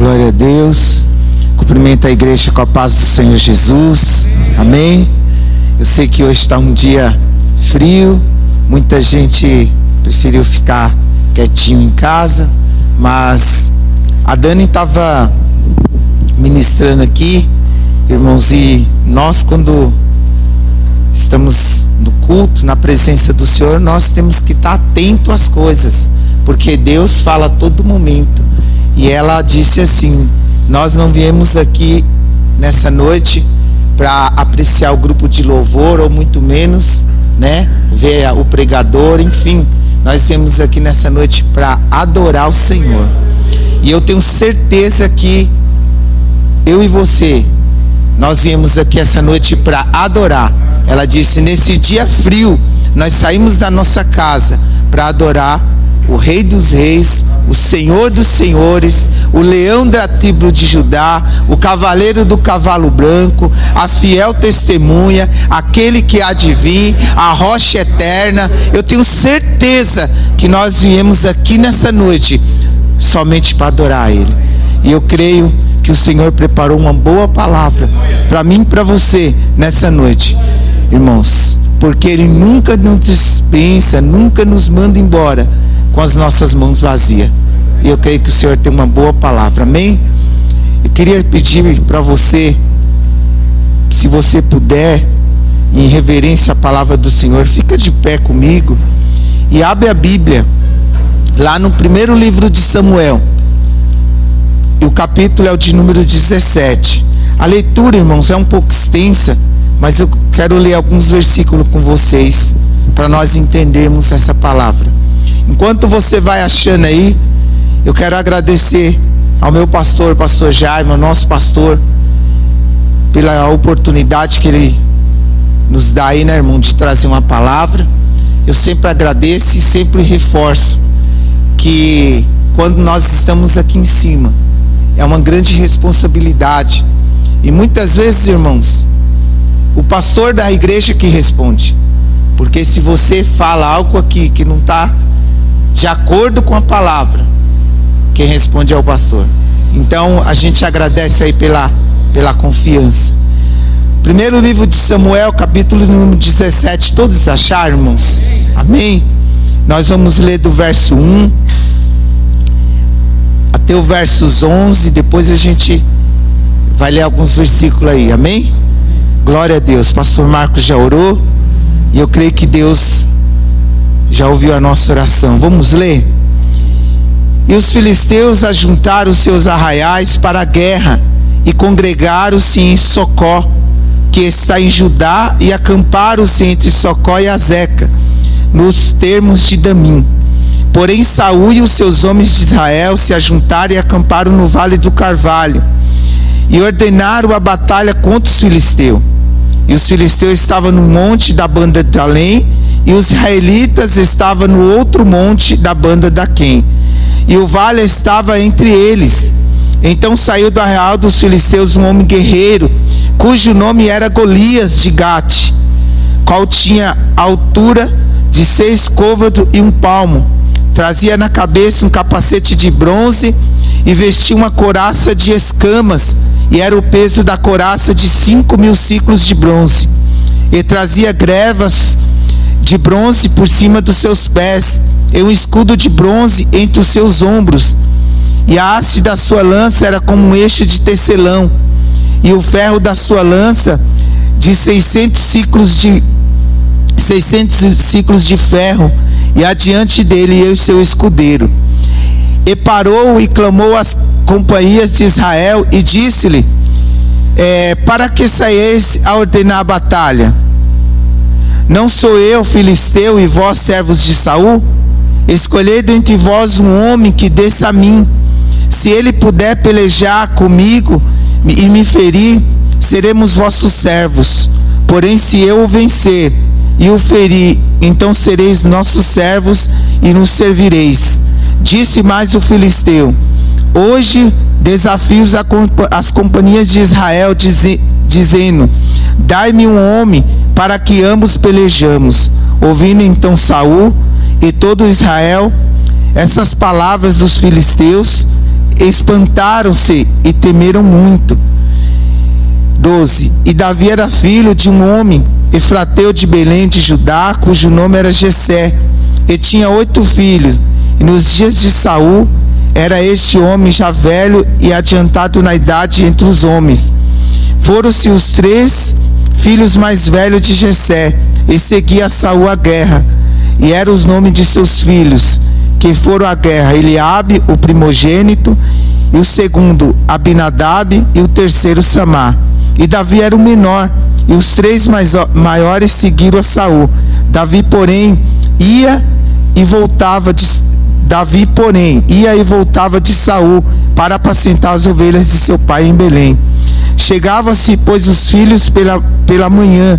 Glória a Deus. Cumprimento a igreja com a paz do Senhor Jesus. Amém. Eu sei que hoje está um dia frio. Muita gente preferiu ficar quietinho em casa. Mas a Dani estava ministrando aqui, irmãos, e nós, quando estamos no culto, na presença do Senhor, nós temos que estar atento às coisas, porque Deus fala a todo momento. E ela disse assim: Nós não viemos aqui nessa noite para apreciar o grupo de louvor, ou muito menos, né, ver o pregador, enfim. Nós viemos aqui nessa noite para adorar o Senhor. E eu tenho certeza que eu e você, nós viemos aqui essa noite para adorar. Ela disse: nesse dia frio, nós saímos da nossa casa para adorar o Rei dos Reis, o Senhor dos Senhores, o leão da tribo de Judá, o cavaleiro do cavalo branco, a fiel testemunha, aquele que há de vir, a rocha eterna. Eu tenho certeza que nós viemos aqui nessa noite somente para adorar Ele. E eu creio que o Senhor preparou uma boa palavra para mim e para você nessa noite, irmãos, porque Ele nunca nos dispensa, nunca nos manda embora com as nossas mãos vazias. E eu creio que o Senhor tem uma boa palavra, amém? Eu queria pedir para você, se você puder, em reverência à palavra do Senhor, fica de pé comigo e abre a Bíblia, lá no primeiro livro de Samuel. E o capítulo é o de número 17. A leitura, irmãos, é um pouco extensa, mas eu quero ler alguns versículos com vocês para nós entendermos essa palavra. Enquanto você vai achando aí, eu quero agradecer ao meu pastor, pastor Jaime, ao nosso pastor, pela oportunidade que ele nos dá aí, né, irmão, de trazer uma palavra. Eu sempre agradeço e sempre reforço que quando nós estamos aqui em cima, é uma grande responsabilidade. E muitas vezes, irmãos, o pastor da igreja que responde. Porque se você fala algo aqui que não está de acordo com a palavra, quem responde é o pastor. Então a gente agradece aí pela, pela confiança. Primeiro livro de Samuel, capítulo número 17. Todos acharam, irmãos? Amém? Nós vamos ler do verso 1 até o versos 11. Depois a gente vai ler alguns versículos aí. Amém? Glória a Deus. Pastor Marcos já orou. E eu creio que Deus já ouviu a nossa oração. Vamos ler? E os filisteus ajuntaram seus arraiais para a guerra e congregaram-se em Socó, que está em Judá, e acamparam-se entre Socó e Azeca, nos termos de Damim. Porém, Saul e os seus homens de Israel se ajuntaram e acamparam no vale do Carvalho, e ordenaram a batalha contra os filisteus. E os filisteus estavam no monte da banda de Além, e os israelitas estavam no outro monte da banda da Quem. E o vale estava entre eles. Então saiu do arraial dos filisteus um homem guerreiro, cujo nome era Golias de Gate, qual tinha altura de seis côvados e um palmo. Trazia na cabeça um capacete de bronze e vestia uma coraça de escamas, e era o peso da coraça de cinco mil ciclos de bronze. E trazia grevas de bronze por cima dos seus pés, e um escudo de bronze entre os seus ombros. E a haste da sua lança era como um eixo de tecelão, e o ferro da sua lança de 600 ciclos de 600 ciclos de ferro, e adiante dele eu seu escudeiro. E parou e clamou às companhias de Israel e disse-lhe: é, Para que saísse a ordenar a batalha? Não sou eu filisteu e vós servos de Saul? Escolhei dentre vós um homem que desça a mim. Se ele puder pelejar comigo e me ferir, seremos vossos servos. Porém, se eu o vencer e o ferir, então sereis nossos servos e nos servireis. Disse mais o filisteu: Hoje desafios as companhias de Israel, dizendo: Dai-me um homem para que ambos pelejamos. Ouvindo então Saul e todo Israel essas palavras dos filisteus, espantaram-se e temeram muito. 12. E Davi era filho de um homem, Efrateu de Belém de Judá, cujo nome era Jessé, e tinha oito filhos. E nos dias de Saul era este homem já velho e adiantado na idade entre os homens. Foram-se os três filhos mais velhos de Jessé, e seguia Saul a guerra. E eram os nomes de seus filhos, que foram à guerra: Eliabe, o primogênito, e o segundo Abinadab, e o terceiro Samar. E Davi era o menor, e os três mais, maiores seguiram a Saul. Davi, porém, ia e voltava de Davi, porém, ia e voltava de Saul para apacentar as ovelhas de seu pai em Belém. Chegava-se, pois, os filhos pela, pela manhã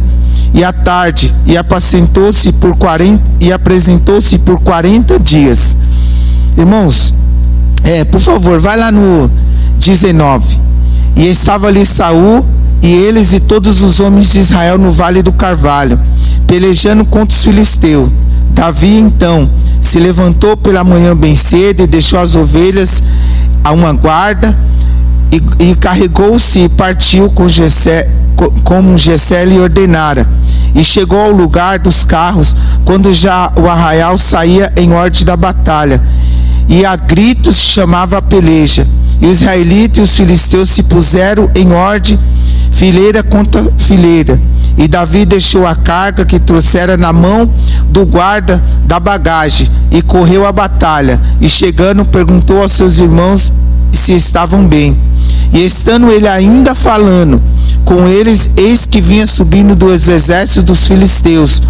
e à tarde, e apacentou-se por 40 e apresentou-se por 40 dias. Irmãos, é, por favor, vai lá no 19. E estava ali Saul e eles e todos os homens de Israel no vale do Carvalho, pelejando contra os filisteus. Davi então se levantou pela manhã bem cedo e deixou as ovelhas a uma guarda e, e carregou-se e partiu com Gessé, como Gessé lhe ordenara. E chegou ao lugar dos carros quando já o arraial saía em ordem da batalha. E a gritos chamava a peleja. E os israelitas e os filisteus se puseram em ordem fileira contra fileira. E Davi deixou a carga que trouxera na mão do guarda da bagagem e correu à batalha. E chegando, perguntou aos seus irmãos se estavam bem. E estando ele ainda falando com eles, eis que vinha subindo dos exércitos dos filisteus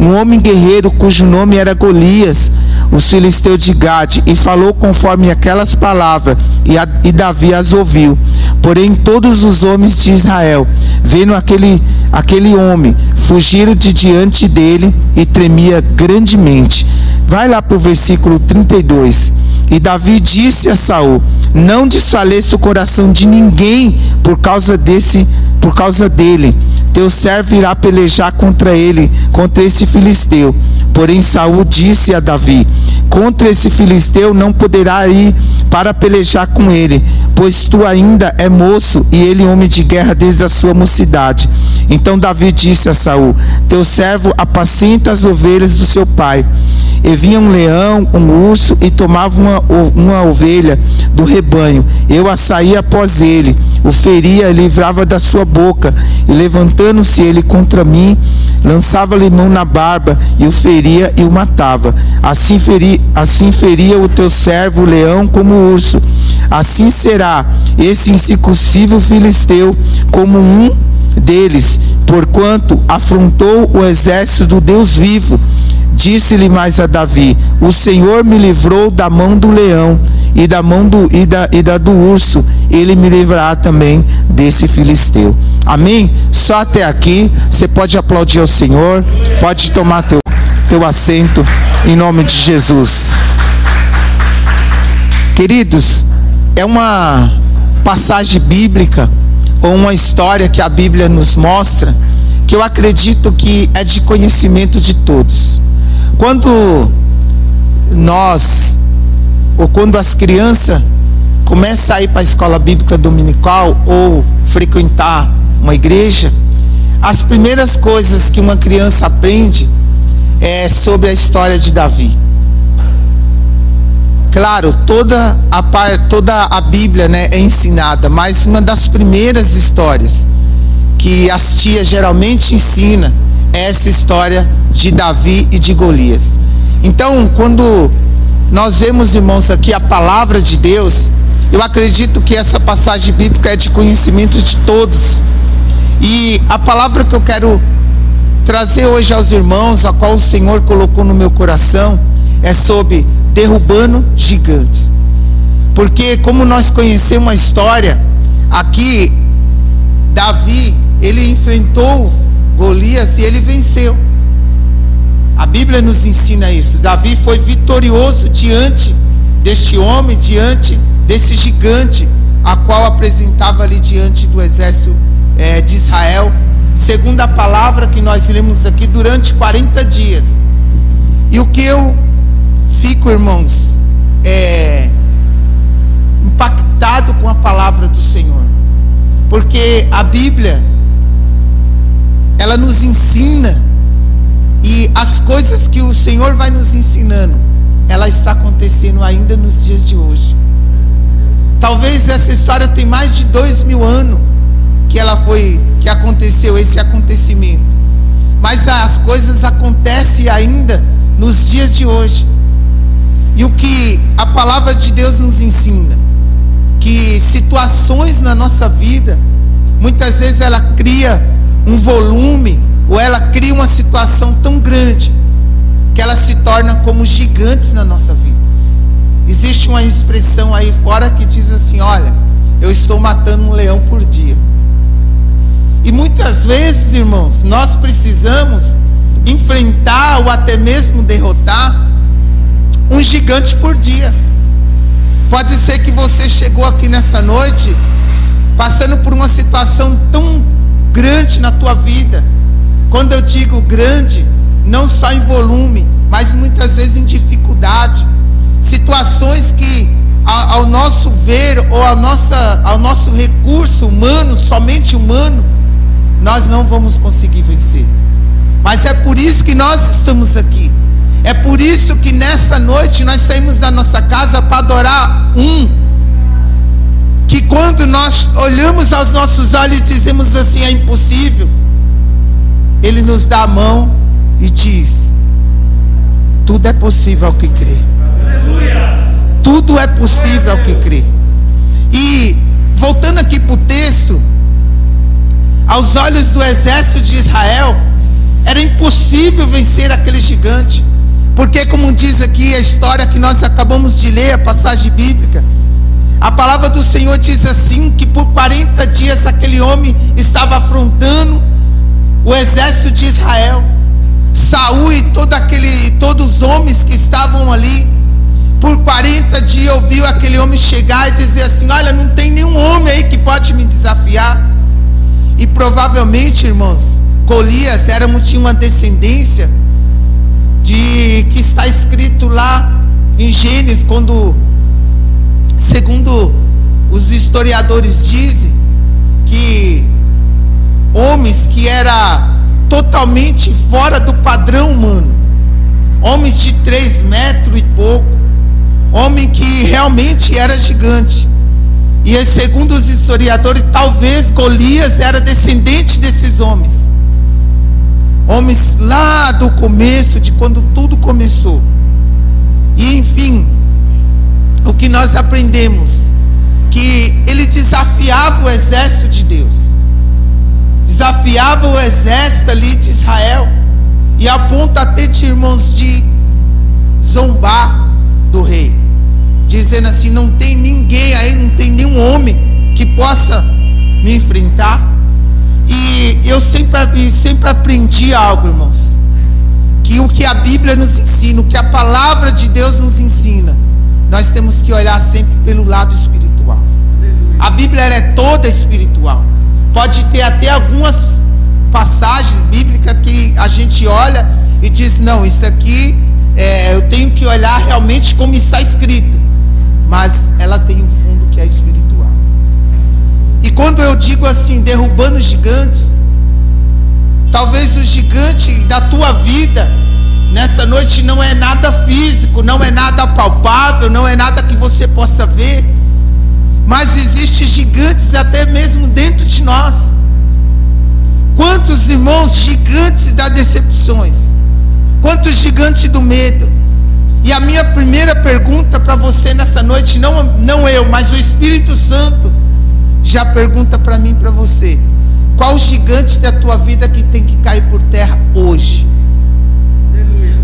um homem guerreiro cujo nome era Golias, os filisteus de Gade, e falou conforme aquelas palavras, e, a, e Davi as ouviu. Porém, todos os homens de Israel, vendo aquele, aquele homem, fugiram de diante dele e tremia grandemente. Vai lá para o versículo 32. E Davi disse a Saul: Não desfaleça o coração de ninguém por causa desse, por causa dele. Teu servo irá pelejar contra ele, contra esse filisteu. Porém Saul disse a Davi: Contra esse filisteu não poderá ir para pelejar com ele, pois tu ainda é moço e ele homem de guerra desde a sua mocidade. Então Davi disse a Saul: Teu servo apacenta as ovelhas do seu pai. E vinha um leão, um urso e tomava uma, uma ovelha do rebanho. Eu a saía após ele, o feria, livrava da sua boca, e levantando-se ele contra mim, lançava-lhe mão na barba e o feria e o matava. Assim, feri, assim feria o teu servo o leão como o urso. Assim será esse incircuncível filisteu como um deles, porquanto afrontou o exército do Deus vivo Disse-lhe mais a Davi: O Senhor me livrou da mão do leão e da mão do, e da, e da do urso, ele me livrará também desse filisteu. Amém? Só até aqui, você pode aplaudir ao Senhor, pode tomar teu, teu assento, em nome de Jesus. Queridos, é uma passagem bíblica, ou uma história que a Bíblia nos mostra, que eu acredito que é de conhecimento de todos. Quando nós, ou quando as crianças começam a ir para a escola bíblica dominical ou frequentar uma igreja, as primeiras coisas que uma criança aprende é sobre a história de Davi. Claro, toda a toda a Bíblia, né, é ensinada, mas uma das primeiras histórias que as tias geralmente ensinam essa história de Davi e de Golias. Então, quando nós vemos, irmãos, aqui a palavra de Deus, eu acredito que essa passagem bíblica é de conhecimento de todos. E a palavra que eu quero trazer hoje aos irmãos, a qual o Senhor colocou no meu coração, é sobre derrubando gigantes. Porque como nós conhecemos a história, aqui Davi, ele enfrentou Golias e ele venceu. A Bíblia nos ensina isso. Davi foi vitorioso diante deste homem, diante desse gigante, a qual apresentava ali diante do exército é, de Israel, segundo a palavra que nós lemos aqui, durante 40 dias. E o que eu fico, irmãos, é, impactado com a palavra do Senhor. Porque a Bíblia ela nos ensina e as coisas que o Senhor vai nos ensinando, ela está acontecendo ainda nos dias de hoje. Talvez essa história tem mais de dois mil anos que ela foi, que aconteceu esse acontecimento. Mas as coisas acontecem ainda nos dias de hoje. E o que a palavra de Deus nos ensina, que situações na nossa vida, muitas vezes ela cria um volume ou ela cria uma situação tão grande que ela se torna como gigantes na nossa vida. Existe uma expressão aí fora que diz assim: olha, eu estou matando um leão por dia. E muitas vezes, irmãos, nós precisamos enfrentar ou até mesmo derrotar um gigante por dia. Pode ser que você chegou aqui nessa noite passando por uma situação tão grande na tua vida. Quando eu digo grande, não só em volume, mas muitas vezes em dificuldade. Situações que, ao nosso ver, ou ao, nossa, ao nosso recurso humano, somente humano, nós não vamos conseguir vencer. Mas é por isso que nós estamos aqui. É por isso que nessa noite nós saímos da nossa casa para adorar um. Que quando nós olhamos aos nossos olhos e dizemos assim: é impossível, Ele nos dá a mão e diz: tudo é possível ao que crê. Tudo é possível ao que crê. E voltando aqui para o texto, aos olhos do exército de Israel, era impossível vencer aquele gigante. Porque, como diz aqui a história que nós acabamos de ler, a passagem bíblica, a palavra do Senhor diz assim: que por 40 dias aquele homem estava afrontando o exército de Israel. Saul e todo aquele, todos os homens que estavam ali, por 40 dias ouviu aquele homem chegar e dizer assim: Olha, não tem nenhum homem aí que pode me desafiar. E provavelmente, irmãos, Golias era, tinha uma descendência de que está escrito lá em Gênesis, quando, segundo os historiadores dizem, que homens que era totalmente fora do padrão humano, homens de três metros e pouco, homem que realmente era gigante. E segundo os historiadores, talvez Golias era descendente desses homens. Homens lá do começo, de quando tudo começou. E enfim, o que nós aprendemos? Que ele desafiava o exército de Deus. Desafiava o exército ali de Israel. E a ponto até de irmãos de zombar do rei dizendo assim: não tem ninguém aí, não tem nenhum homem que possa me enfrentar. E eu sempre, sempre aprendi algo, irmãos, que o que a Bíblia nos ensina, o que a palavra de Deus nos ensina, nós temos que olhar sempre pelo lado espiritual. A Bíblia é toda espiritual. Pode ter até algumas passagens bíblicas que a gente olha e diz: não, isso aqui é, eu tenho que olhar realmente como está escrito mas ela tem um fundo que é espiritual. E quando eu digo assim, derrubando gigantes, talvez o gigante da tua vida nessa noite não é nada físico, não é nada palpável, não é nada que você possa ver, mas existem gigantes até mesmo dentro de nós. Quantos irmãos gigantes das decepções? Quantos gigantes do medo? E a minha primeira pergunta para você nessa noite, não, não eu, mas o Espírito Santo, já pergunta para mim para você: qual o gigante da tua vida que tem que cair por terra hoje?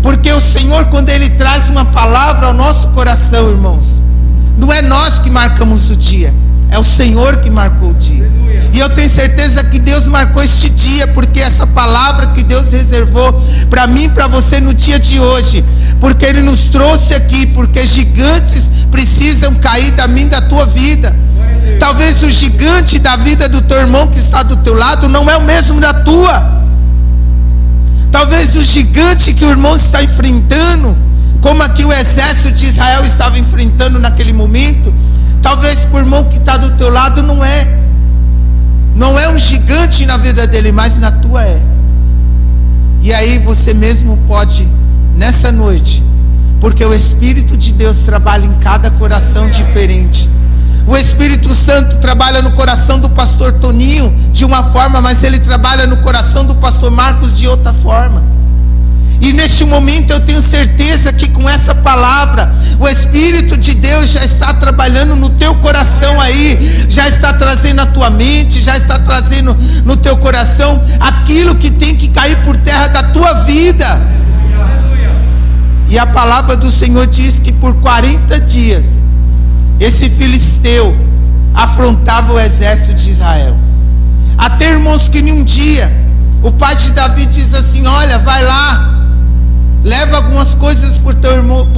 Porque o Senhor, quando Ele traz uma palavra ao nosso coração, irmãos, não é nós que marcamos o dia, é o Senhor que marcou o dia. E eu tenho certeza que Deus marcou este dia, porque essa palavra que Deus reservou para mim e para você no dia de hoje porque Ele nos trouxe aqui, porque gigantes precisam cair da mim da tua vida. Talvez o gigante da vida do teu irmão que está do teu lado não é o mesmo da tua. Talvez o gigante que o irmão está enfrentando, como aqui o exército de Israel estava enfrentando naquele momento, Talvez por irmão que está do teu lado não é. Não é um gigante na vida dele, mas na tua é. E aí você mesmo pode, nessa noite, porque o Espírito de Deus trabalha em cada coração diferente. O Espírito Santo trabalha no coração do pastor Toninho de uma forma, mas ele trabalha no coração do pastor Marcos de outra forma. E neste momento eu tenho certeza que com essa palavra, o Espírito de Deus já está trabalhando no teu coração aí, já está trazendo a tua mente, já está trazendo no teu coração aquilo que tem que cair por terra da tua vida. E a palavra do Senhor diz que por 40 dias, esse filisteu afrontava o exército de Israel. Até irmãos que num dia, o pai de Davi diz assim: Olha, vai lá, Leva algumas coisas para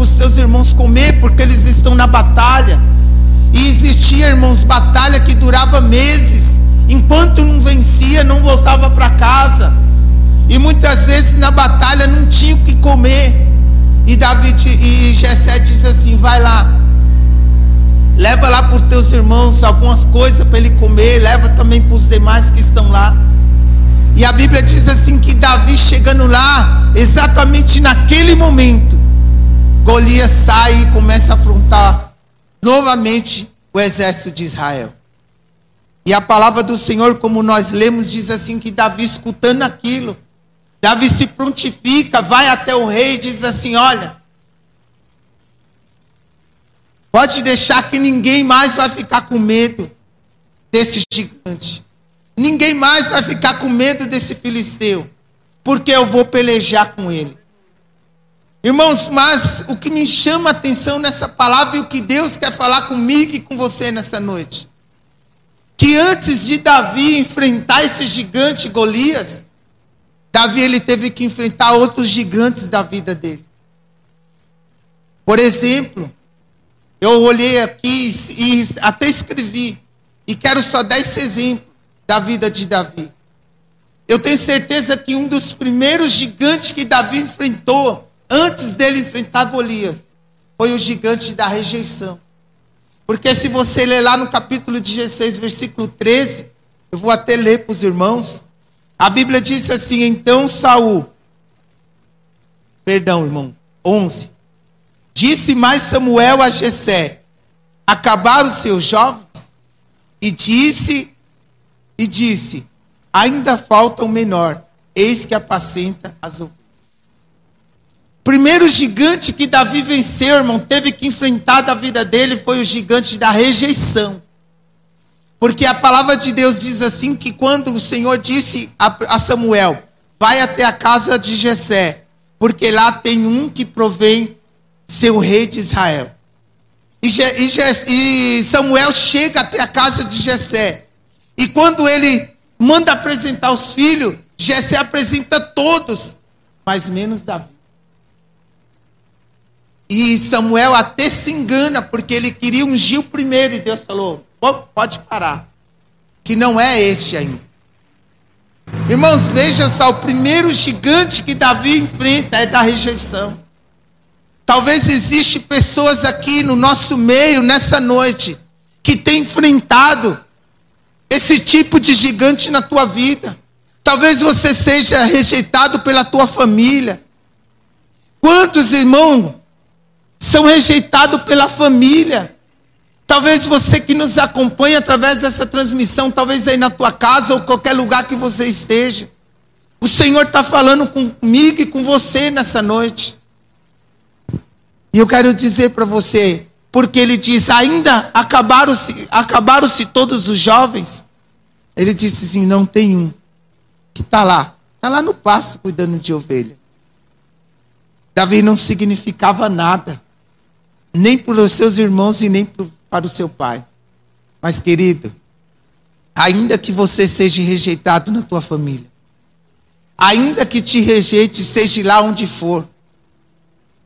os seus irmãos comer, porque eles estão na batalha. E existia, irmãos, batalha que durava meses. Enquanto não vencia, não voltava para casa. E muitas vezes na batalha não tinha o que comer. E Davi e Jessé diz assim: vai lá. Leva lá para os teus irmãos algumas coisas para ele comer. Leva também para os demais que estão lá. E a Bíblia diz assim que Davi chegando lá, exatamente naquele momento, Golias sai e começa a afrontar novamente o exército de Israel. E a palavra do Senhor, como nós lemos, diz assim que Davi escutando aquilo, Davi se prontifica, vai até o rei e diz assim: Olha, pode deixar que ninguém mais vai ficar com medo desse gigante. Ninguém mais vai ficar com medo desse filisteu, porque eu vou pelejar com ele. Irmãos, mas o que me chama a atenção nessa palavra e o que Deus quer falar comigo e com você nessa noite, que antes de Davi enfrentar esse gigante Golias, Davi ele teve que enfrentar outros gigantes da vida dele. Por exemplo, eu olhei aqui e até escrevi, e quero só dar esse exemplo da vida de Davi. Eu tenho certeza que um dos primeiros gigantes que Davi enfrentou, antes dele enfrentar Golias, foi o gigante da rejeição. Porque se você ler lá no capítulo 16, versículo 13, eu vou até ler para os irmãos. A Bíblia diz assim: Então Saul, perdão, irmão, 11. Disse mais Samuel a Jessé: Acabaram os seus jovens? E disse e disse: Ainda falta um menor, eis que apacenta as ovelhas. Primeiro gigante que Davi venceu, irmão, teve que enfrentar da vida dele foi o gigante da rejeição. Porque a palavra de Deus diz assim que quando o Senhor disse a Samuel: Vai até a casa de Jessé, porque lá tem um que provém ser o rei de Israel. E, e Samuel chega até a casa de Jessé. E quando ele manda apresentar os filhos, Jessé apresenta todos, mas menos Davi. E Samuel até se engana, porque ele queria ungir o primeiro, e Deus falou: pode parar, que não é este ainda. Irmãos, veja só, o primeiro gigante que Davi enfrenta é da rejeição. Talvez existe pessoas aqui no nosso meio nessa noite que têm enfrentado esse tipo de gigante na tua vida. Talvez você seja rejeitado pela tua família. Quantos irmãos são rejeitados pela família? Talvez você que nos acompanha através dessa transmissão, talvez aí na tua casa ou qualquer lugar que você esteja. O Senhor está falando comigo e com você nessa noite. E eu quero dizer para você, porque ele diz: ainda acabaram-se acabaram todos os jovens? Ele disse assim: não tem um que está lá, está lá no pasto cuidando de ovelha. Davi não significava nada, nem para os seus irmãos e nem para o seu pai. Mas, querido, ainda que você seja rejeitado na tua família, ainda que te rejeite, seja lá onde for,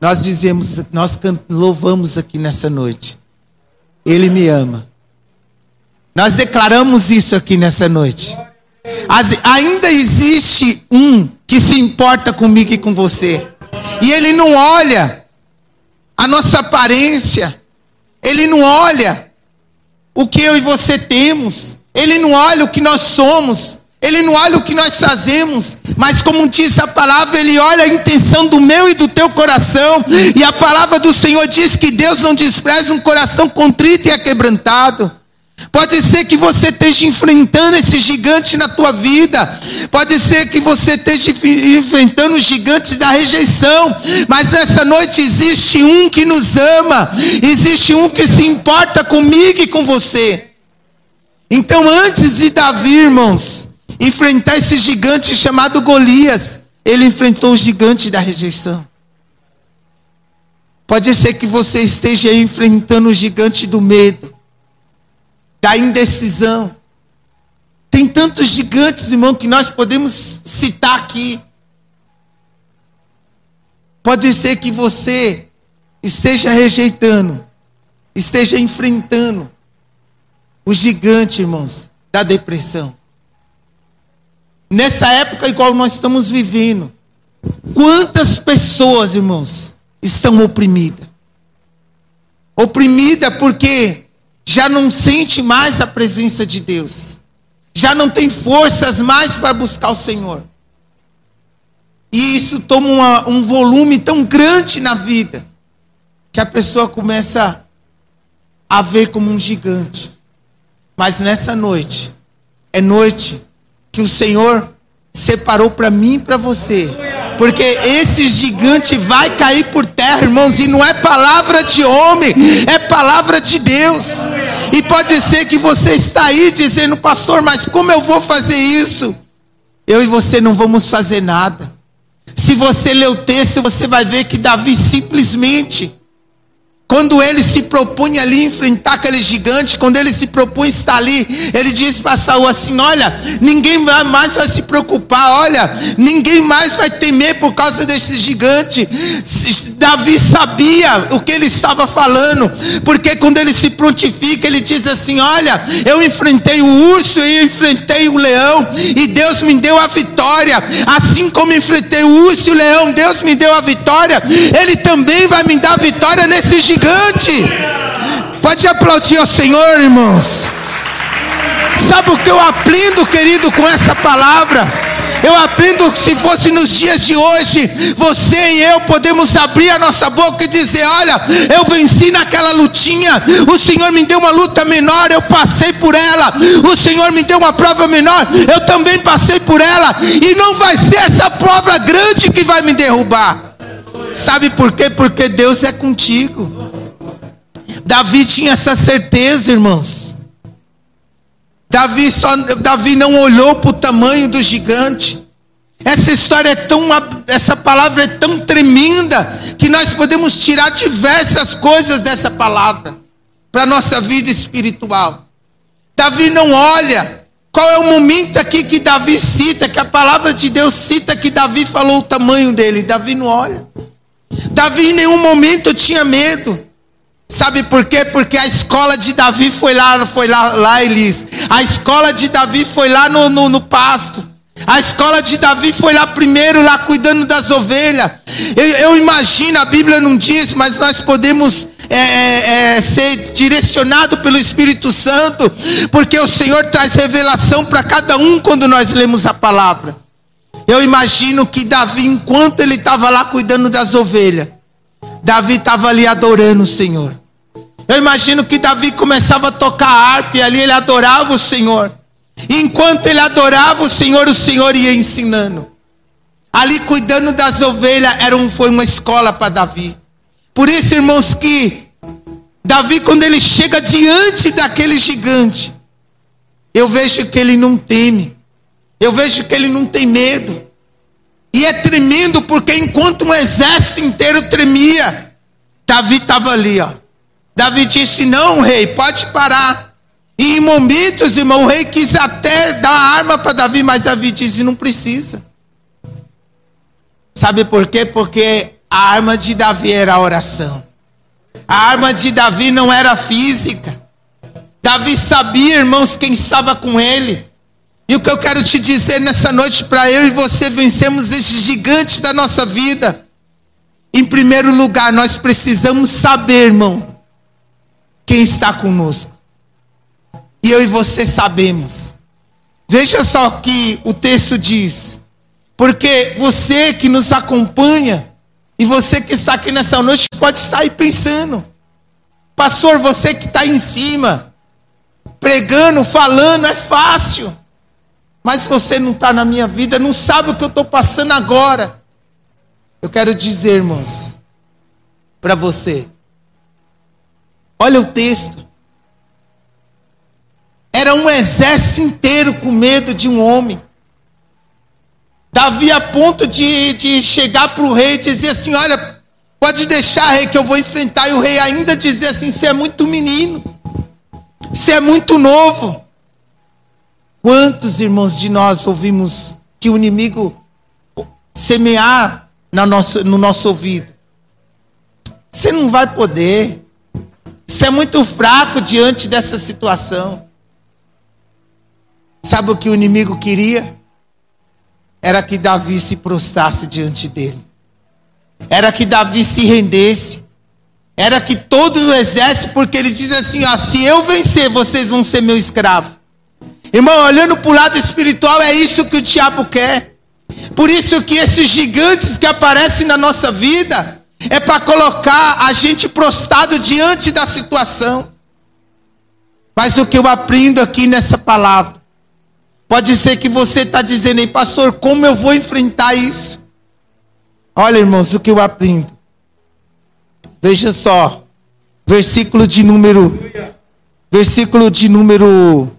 nós dizemos, nós louvamos aqui nessa noite. Ele me ama. Nós declaramos isso aqui nessa noite. As, ainda existe um que se importa comigo e com você. E ele não olha a nossa aparência. Ele não olha o que eu e você temos. Ele não olha o que nós somos. Ele não olha o que nós fazemos, mas como diz a palavra, ele olha a intenção do meu e do teu coração. E a palavra do Senhor diz que Deus não despreza um coração contrito e aquebrantado. Pode ser que você esteja enfrentando esse gigante na tua vida. Pode ser que você esteja enfrentando os gigantes da rejeição. Mas nessa noite existe um que nos ama. Existe um que se importa comigo e com você. Então, antes de Davi, irmãos, enfrentar esse gigante chamado Golias, ele enfrentou o gigante da rejeição. Pode ser que você esteja enfrentando o gigante do medo, da indecisão. Tem tantos gigantes, irmão, que nós podemos citar aqui. Pode ser que você esteja rejeitando, esteja enfrentando o gigante, irmãos, da depressão. Nessa época igual nós estamos vivendo, quantas pessoas, irmãos, estão oprimidas? Oprimida porque já não sente mais a presença de Deus, já não tem forças mais para buscar o Senhor. E isso toma uma, um volume tão grande na vida, que a pessoa começa a ver como um gigante. Mas nessa noite, é noite que o Senhor separou para mim e para você. Porque esse gigante vai cair por terra, irmãos, e não é palavra de homem, é palavra de Deus. E pode ser que você está aí dizendo, pastor, mas como eu vou fazer isso? Eu e você não vamos fazer nada. Se você ler o texto, você vai ver que Davi simplesmente quando ele se propunha ali enfrentar aquele gigante, quando ele se propunha estar ali, ele disse para Saul assim: Olha, ninguém mais vai se preocupar, olha, ninguém mais vai temer por causa desse gigante. Davi sabia o que ele estava falando, porque quando ele se prontifica, ele diz assim: Olha, eu enfrentei o urso e enfrentei o leão, e Deus me deu a vitória. Assim como enfrentei o urso e o leão, Deus me deu a vitória, Ele também vai me dar a vitória nesse gigante. Pode aplaudir ao Senhor, irmãos. Sabe o que eu aprendo, querido, com essa palavra? Eu aprendo que se fosse nos dias de hoje, você e eu podemos abrir a nossa boca e dizer: Olha, eu venci naquela lutinha, o Senhor me deu uma luta menor, eu passei por ela, o Senhor me deu uma prova menor, eu também passei por ela, e não vai ser essa prova grande que vai me derrubar. Sabe por quê? Porque Deus é contigo. Davi tinha essa certeza, irmãos. Davi, só, Davi não olhou para o tamanho do gigante. Essa história é tão, essa palavra é tão tremenda que nós podemos tirar diversas coisas dessa palavra para nossa vida espiritual. Davi não olha. Qual é o momento aqui que Davi cita, que a palavra de Deus cita que Davi falou o tamanho dele? Davi não olha. Davi em nenhum momento tinha medo. Sabe por quê? Porque a escola de Davi foi lá, foi lá, lá Elis. A escola de Davi foi lá no, no, no pasto. A escola de Davi foi lá primeiro, lá cuidando das ovelhas. Eu, eu imagino, a Bíblia não diz, mas nós podemos é, é, é, ser direcionado pelo Espírito Santo, porque o Senhor traz revelação para cada um quando nós lemos a palavra. Eu imagino que Davi, enquanto ele estava lá cuidando das ovelhas, Davi estava ali adorando o Senhor. Eu imagino que Davi começava a tocar harpa e ali ele adorava o Senhor. E enquanto ele adorava o Senhor, o Senhor ia ensinando. Ali cuidando das ovelhas era um, foi uma escola para Davi. Por isso, irmãos, que Davi, quando ele chega diante daquele gigante, eu vejo que ele não teme. Eu vejo que ele não tem medo. E é tremendo porque enquanto um exército inteiro tremia, Davi estava ali, ó. Davi disse: Não, rei, pode parar. E em momentos, irmão, o rei quis até dar a arma para Davi, mas Davi disse: Não precisa. Sabe por quê? Porque a arma de Davi era a oração. A arma de Davi não era física. Davi sabia, irmãos, quem estava com ele. E o que eu quero te dizer nessa noite para eu e você vencermos esse gigante da nossa vida. Em primeiro lugar, nós precisamos saber, irmão, quem está conosco. E eu e você sabemos. Veja só que o texto diz. Porque você que nos acompanha, e você que está aqui nessa noite, pode estar aí pensando. Pastor, você que está em cima, pregando, falando, é fácil. Mas você não está na minha vida, não sabe o que eu estou passando agora. Eu quero dizer, irmãos, para você. Olha o texto. Era um exército inteiro com medo de um homem. Davi a ponto de, de chegar para o rei e dizer assim: Olha, pode deixar, rei, que eu vou enfrentar. E o rei ainda dizer assim: Você é muito menino, você é muito novo. Quantos irmãos de nós ouvimos que o inimigo semear na nosso, no nosso ouvido? Você não vai poder. Você é muito fraco diante dessa situação. Sabe o que o inimigo queria? era que Davi se prostrasse diante dele. Era que Davi se rendesse. Era que todo o exército, porque ele diz assim: ó, se eu vencer, vocês vão ser meu escravo. Irmão, olhando para o lado espiritual, é isso que o diabo quer. Por isso que esses gigantes que aparecem na nossa vida é para colocar a gente prostrado diante da situação. Mas o que eu aprendo aqui nessa palavra Pode ser que você está dizendo aí, pastor, como eu vou enfrentar isso? Olha, irmãos, o que eu aprendo. Veja só, versículo de número, versículo de número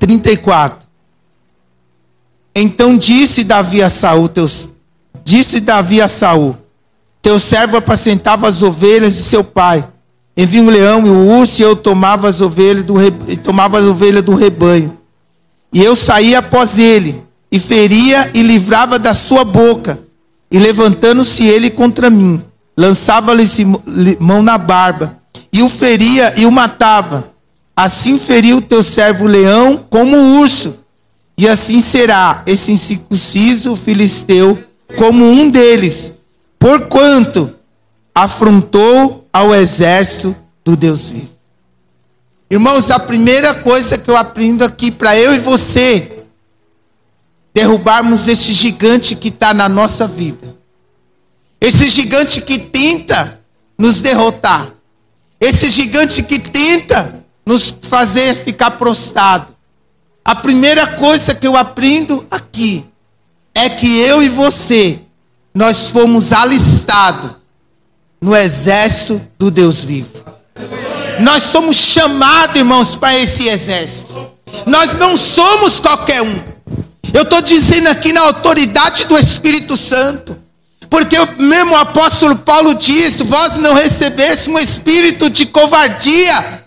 34. Então disse Davi a Saul, teus, disse Davi a Saul, teu servo apacentava as ovelhas de seu pai. Envia um leão e o urso e eu tomava as ovelhas do, tomava as ovelhas do rebanho. E eu saía após ele, e feria e livrava da sua boca. E levantando-se ele contra mim, lançava-lhe mão na barba, e o feria e o matava. Assim feriu teu servo leão como o urso. E assim será esse incircunciso filisteu como um deles, porquanto afrontou ao exército do Deus vivo. Irmãos, a primeira coisa que eu aprendo aqui para eu e você derrubarmos esse gigante que está na nossa vida. Esse gigante que tenta nos derrotar. Esse gigante que tenta nos fazer ficar prostrado. A primeira coisa que eu aprendo aqui é que eu e você, nós fomos alistados no exército do Deus vivo. Nós somos chamados, irmãos, para esse exército. Nós não somos qualquer um. Eu estou dizendo aqui na autoridade do Espírito Santo. Porque o mesmo apóstolo Paulo disse: Vós não recebeste um espírito de covardia,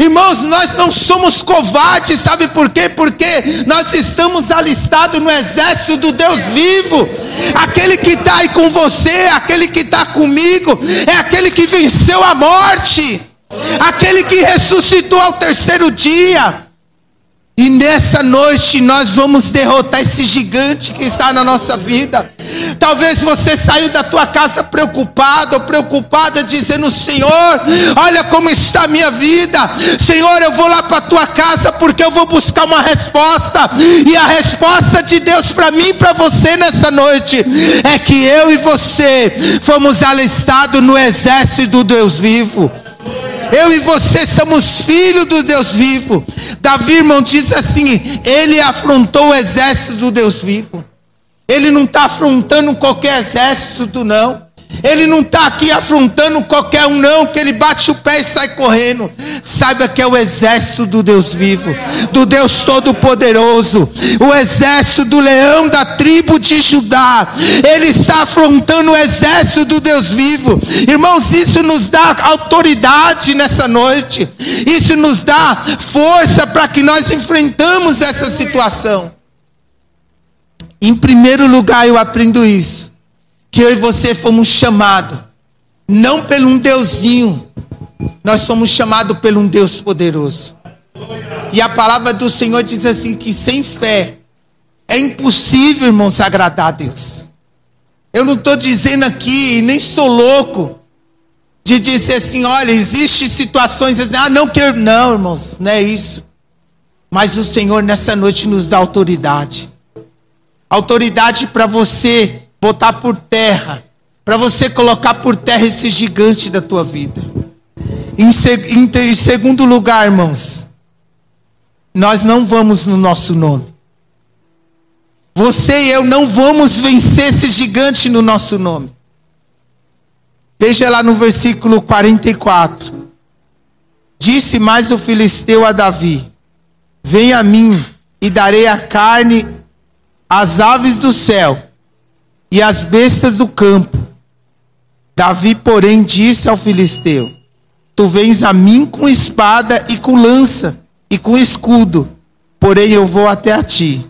Irmãos, nós não somos covardes, sabe por quê? Porque nós estamos alistados no exército do Deus vivo. Aquele que está aí com você, aquele que está comigo, é aquele que venceu a morte, aquele que ressuscitou ao terceiro dia. E nessa noite nós vamos derrotar esse gigante que está na nossa vida. Talvez você saiu da tua casa preocupado ou preocupada, dizendo: Senhor, olha como está a minha vida. Senhor, eu vou lá para a tua casa porque eu vou buscar uma resposta. E a resposta de Deus para mim e para você nessa noite é que eu e você fomos alistados no exército do Deus vivo. Eu e você somos filhos do Deus vivo. Davi, irmão, diz assim: ele afrontou o exército do Deus vivo. Ele não está afrontando qualquer exército, não. Ele não está aqui afrontando qualquer um, não, que ele bate o pé e sai correndo. Saiba que é o exército do Deus vivo, do Deus Todo-Poderoso, o exército do leão da tribo de Judá. Ele está afrontando o exército do Deus vivo. Irmãos, isso nos dá autoridade nessa noite, isso nos dá força para que nós enfrentamos essa situação. Em primeiro lugar, eu aprendo isso que eu e você fomos chamados, não pelo um Deusinho, nós somos chamados pelo um Deus poderoso. E a palavra do Senhor diz assim: que sem fé é impossível, irmãos, agradar a Deus. Eu não estou dizendo aqui, nem sou louco, de dizer assim: olha, existem situações assim, ah, não quero. Não, irmãos, não é isso. Mas o Senhor nessa noite nos dá autoridade autoridade para você botar por terra, para você colocar por terra esse gigante da tua vida. Em, em, em segundo lugar, irmãos, nós não vamos no nosso nome. Você e eu não vamos vencer esse gigante no nosso nome. Veja lá no versículo 44. Disse mais o filisteu a Davi: Venha a mim e darei a carne às aves do céu e às bestas do campo. Davi, porém, disse ao filisteu: Tu vens a mim com espada e com lança e com escudo, porém eu vou até a ti,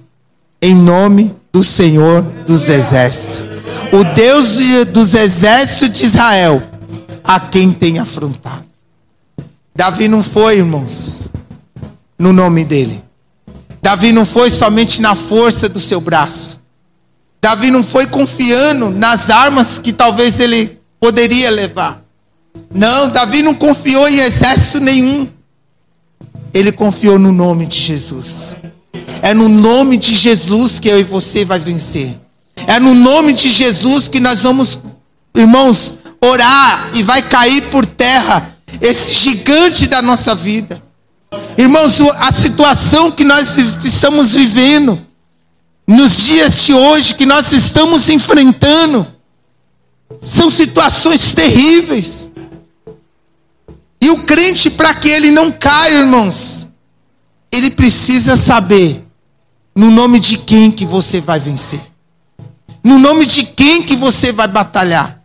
em nome do Senhor dos exércitos, o Deus de, dos exércitos de Israel, a quem tem afrontado. Davi não foi, irmãos, no nome dele. Davi não foi somente na força do seu braço. Davi não foi confiando nas armas que talvez ele poderia levar. Não, Davi não confiou em exército nenhum. Ele confiou no nome de Jesus. É no nome de Jesus que eu e você vai vencer. É no nome de Jesus que nós vamos, irmãos, orar e vai cair por terra esse gigante da nossa vida. Irmãos, a situação que nós estamos vivendo, nos dias de hoje, que nós estamos enfrentando, são situações terríveis. E o crente, para que ele não caia, irmãos, ele precisa saber no nome de quem que você vai vencer. No nome de quem que você vai batalhar.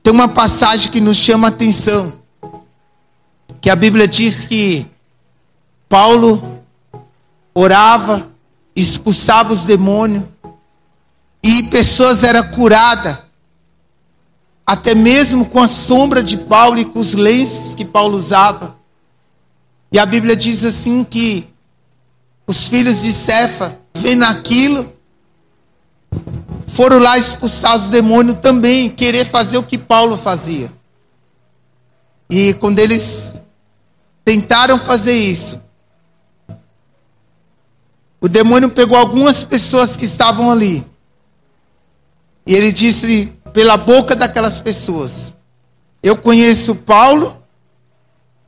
Tem uma passagem que nos chama a atenção. Que a Bíblia diz que Paulo orava, expulsava os demônios, e pessoas eram curadas, até mesmo com a sombra de Paulo e com os lenços que Paulo usava. E a Bíblia diz assim que os filhos de Cefa, vendo aquilo, foram lá expulsar os demônios também, querer fazer o que Paulo fazia. E quando eles tentaram fazer isso, o demônio pegou algumas pessoas que estavam ali. E ele disse pela boca daquelas pessoas: Eu conheço Paulo,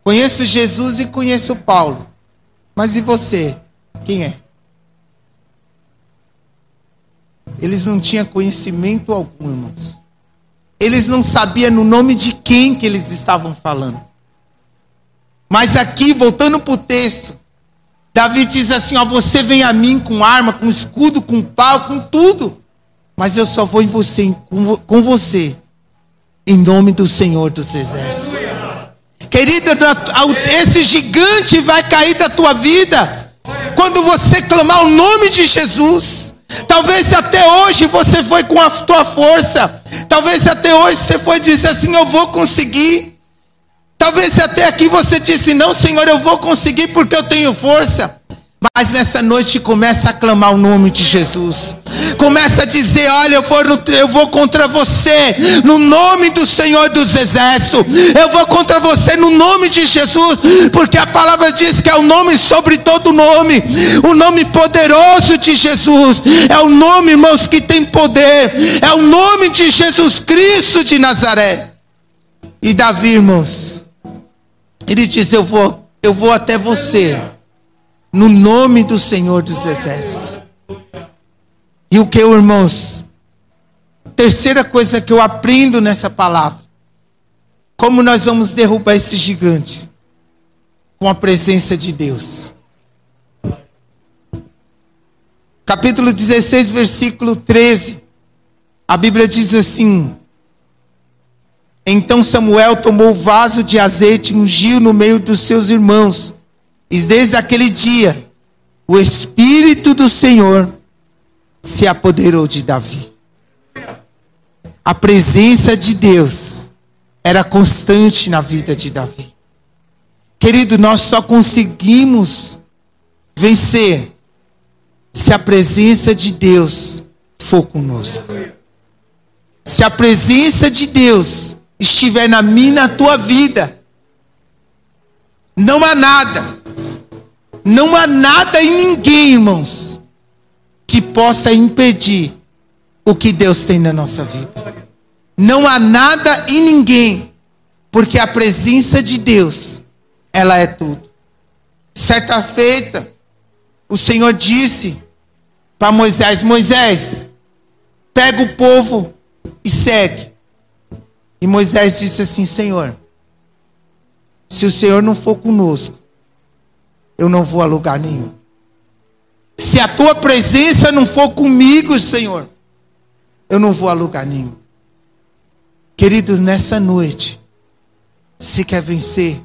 conheço Jesus e conheço Paulo. Mas e você? Quem é? Eles não tinham conhecimento algum, irmãos. Eles não sabiam no nome de quem que eles estavam falando. Mas aqui, voltando para o texto, Davi diz assim: ó, você vem a mim com arma, com escudo, com pau, com tudo, mas eu só vou em você, com, você, em nome do Senhor dos Exércitos. Querida, esse gigante vai cair da tua vida quando você clamar o nome de Jesus. Talvez até hoje você foi com a tua força. Talvez até hoje você foi dizer assim: Eu vou conseguir. Talvez até aqui você disse: Não, Senhor, eu vou conseguir porque eu tenho força. Mas nessa noite começa a clamar o nome de Jesus. Começa a dizer: Olha, eu vou, eu vou contra você no nome do Senhor dos Exércitos. Eu vou contra você no nome de Jesus, porque a palavra diz que é o nome sobre todo nome, o nome poderoso de Jesus. É o nome, irmãos, que tem poder. É o nome de Jesus Cristo de Nazaré. E Davi, irmãos, ele diz: Eu vou, eu vou até você, no nome do Senhor dos Exércitos. E o que, irmãos? Terceira coisa que eu aprendo nessa palavra: como nós vamos derrubar esse gigante? Com a presença de Deus. Capítulo 16, versículo 13. A Bíblia diz assim: então Samuel tomou o vaso de azeite e ungiu no meio dos seus irmãos. E desde aquele dia, o Espírito do Senhor se apoderou de Davi. A presença de Deus era constante na vida de Davi. Querido, nós só conseguimos vencer se a presença de Deus for conosco. Se a presença de Deus estiver na minha na tua vida, não há nada, não há nada em ninguém, irmãos, que possa impedir o que Deus tem na nossa vida. Não há nada em ninguém, porque a presença de Deus, ela é tudo. Certa feita, o Senhor disse para Moisés: Moisés, pega o povo e segue. E Moisés disse assim: Senhor, se o Senhor não for conosco, eu não vou a lugar nenhum. Se a tua presença não for comigo, Senhor, eu não vou a lugar nenhum. Queridos, nessa noite, se quer vencer, em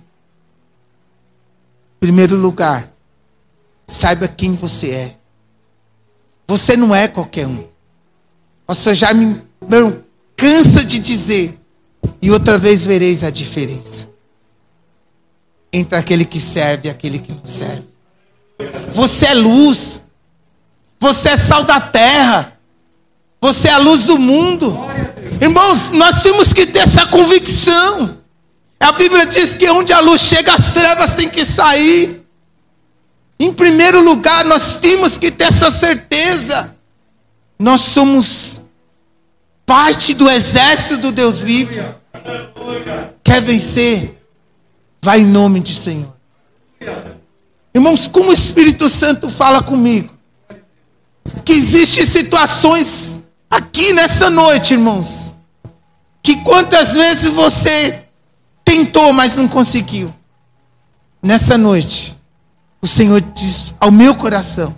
primeiro lugar, saiba quem você é. Você não é qualquer um. Pastor já me cansa de dizer, e outra vez vereis a diferença entre aquele que serve e aquele que não serve. Você é luz. Você é sal da terra. Você é a luz do mundo. Irmãos, nós temos que ter essa convicção. A Bíblia diz que onde a luz chega, as trevas têm que sair. Em primeiro lugar, nós temos que ter essa certeza. Nós somos parte do exército do Deus vivo. Quer vencer? Vai em nome de Senhor. Irmãos, como o Espírito Santo fala comigo? Que existem situações aqui nessa noite, irmãos, que quantas vezes você tentou, mas não conseguiu. Nessa noite, o Senhor diz ao meu coração: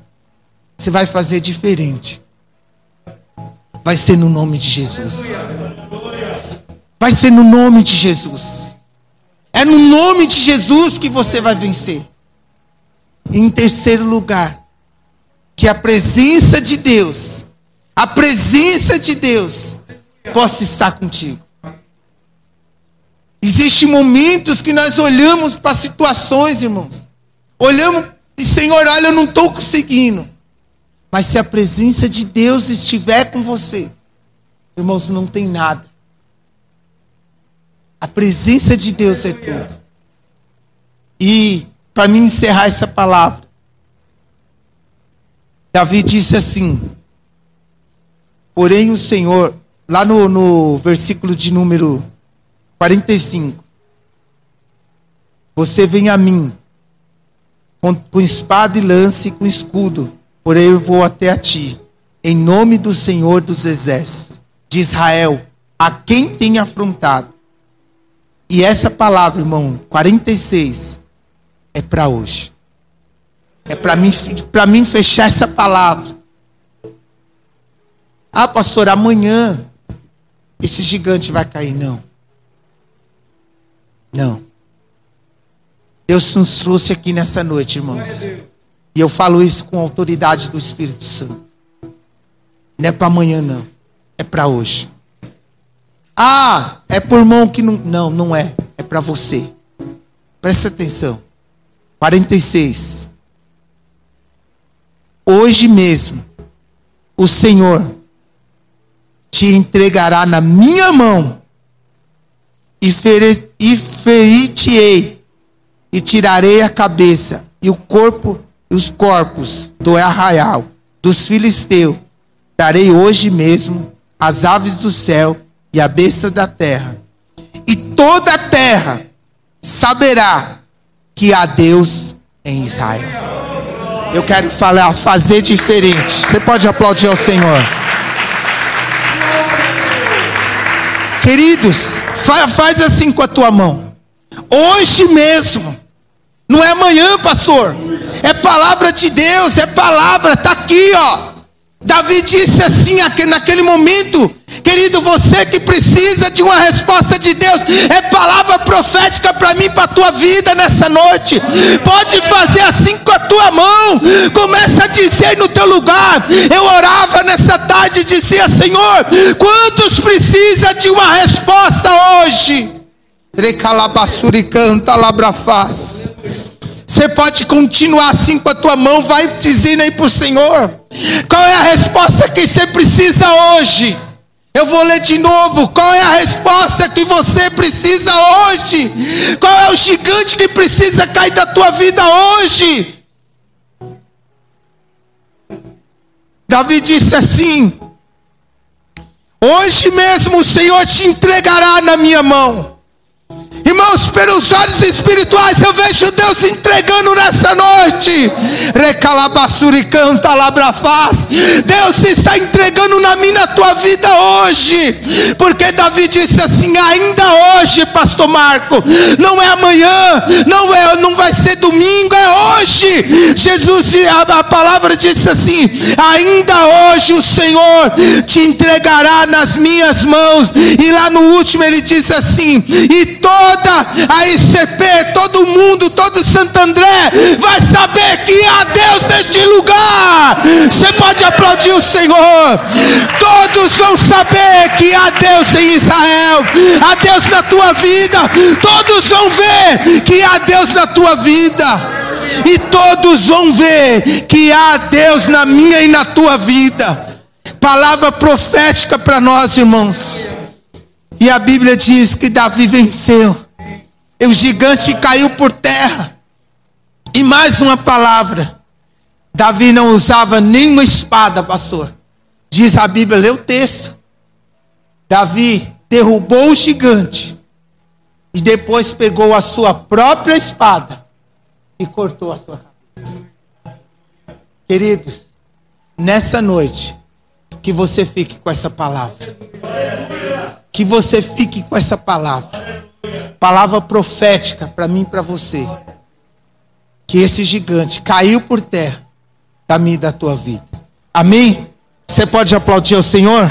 você vai fazer diferente. Vai ser no nome de Jesus. Vai ser no nome de Jesus. É no nome de Jesus que você vai vencer. em terceiro lugar, que a presença de Deus, a presença de Deus, possa estar contigo. Existem momentos que nós olhamos para situações, irmãos. Olhamos e, Senhor, olha, eu não estou conseguindo. Mas se a presença de Deus estiver com você, irmãos, não tem nada a presença de Deus é tudo. E, para mim encerrar essa palavra, Davi disse assim: Porém, o Senhor, lá no, no versículo de número 45, você vem a mim com, com espada e lance e com escudo, porém eu vou até a ti, em nome do Senhor dos exércitos, de Israel, a quem tem afrontado. E essa palavra, irmão, 46, é para hoje. É para mim, para mim fechar essa palavra. Ah, pastor, amanhã esse gigante vai cair. Não. Não. Deus nos trouxe aqui nessa noite, irmãos. E eu falo isso com autoridade do Espírito Santo. Não é para amanhã, não. É para hoje. Ah, é por mão que não. Não, não é. É para você. Presta atenção. 46. Hoje mesmo, o Senhor te entregará na minha mão e, feri e ferir-te-ei e tirarei a cabeça e o corpo e os corpos do arraial dos filisteus. Darei hoje mesmo as aves do céu e a besta da terra. E toda a terra saberá que há Deus em Israel. Eu quero falar, fazer diferente. Você pode aplaudir ao Senhor. Queridos, faz assim com a tua mão. Hoje mesmo. Não é amanhã, pastor. É palavra de Deus, é palavra, está aqui, ó. Davi disse assim naquele momento: Querido, você que precisa de uma resposta de Deus, é palavra profética para mim, para a tua vida nessa noite. Pode fazer assim com a tua mão. Começa a dizer no teu lugar. Eu orava nessa tarde e dizia: Senhor, quantos precisa de uma resposta hoje? Recalabassuri canta labrafaz. Você pode continuar assim com a tua mão, vai dizendo aí para o Senhor. Qual é a resposta que você precisa hoje? Eu vou ler de novo. Qual é a resposta que você precisa hoje? Qual é o gigante que precisa cair da tua vida hoje? Davi disse assim: Hoje mesmo o Senhor te entregará na minha mão. Irmãos, pelos olhos espirituais, eu vejo Deus entregando nessa noite. Recalabassuri canta labrafaz. Deus está entregando na minha tua vida hoje. Porque Davi disse assim: ainda hoje, pastor Marco, não é amanhã, não é, não vai ser domingo, é hoje. Jesus, a, a palavra disse assim: ainda hoje o Senhor te entregará nas minhas mãos. E lá no último ele disse assim: e todo toda a ICP, todo mundo, todo Santo André vai saber que há Deus neste lugar. Você pode aplaudir o Senhor. Todos vão saber que há Deus em Israel, há Deus na tua vida. Todos vão ver que há Deus na tua vida. E todos vão ver que há Deus na minha e na tua vida. Palavra profética para nós, irmãos. E a Bíblia diz que Davi venceu. E o gigante caiu por terra. E mais uma palavra. Davi não usava nenhuma espada, pastor. Diz a Bíblia, lê o texto. Davi derrubou o gigante. E depois pegou a sua própria espada e cortou a sua cabeça. Queridos, nessa noite, que você fique com essa palavra. Que você fique com essa palavra palavra profética para mim e para você. Que esse gigante caiu por terra da minha e da tua vida. Amém? Você pode aplaudir ao Senhor?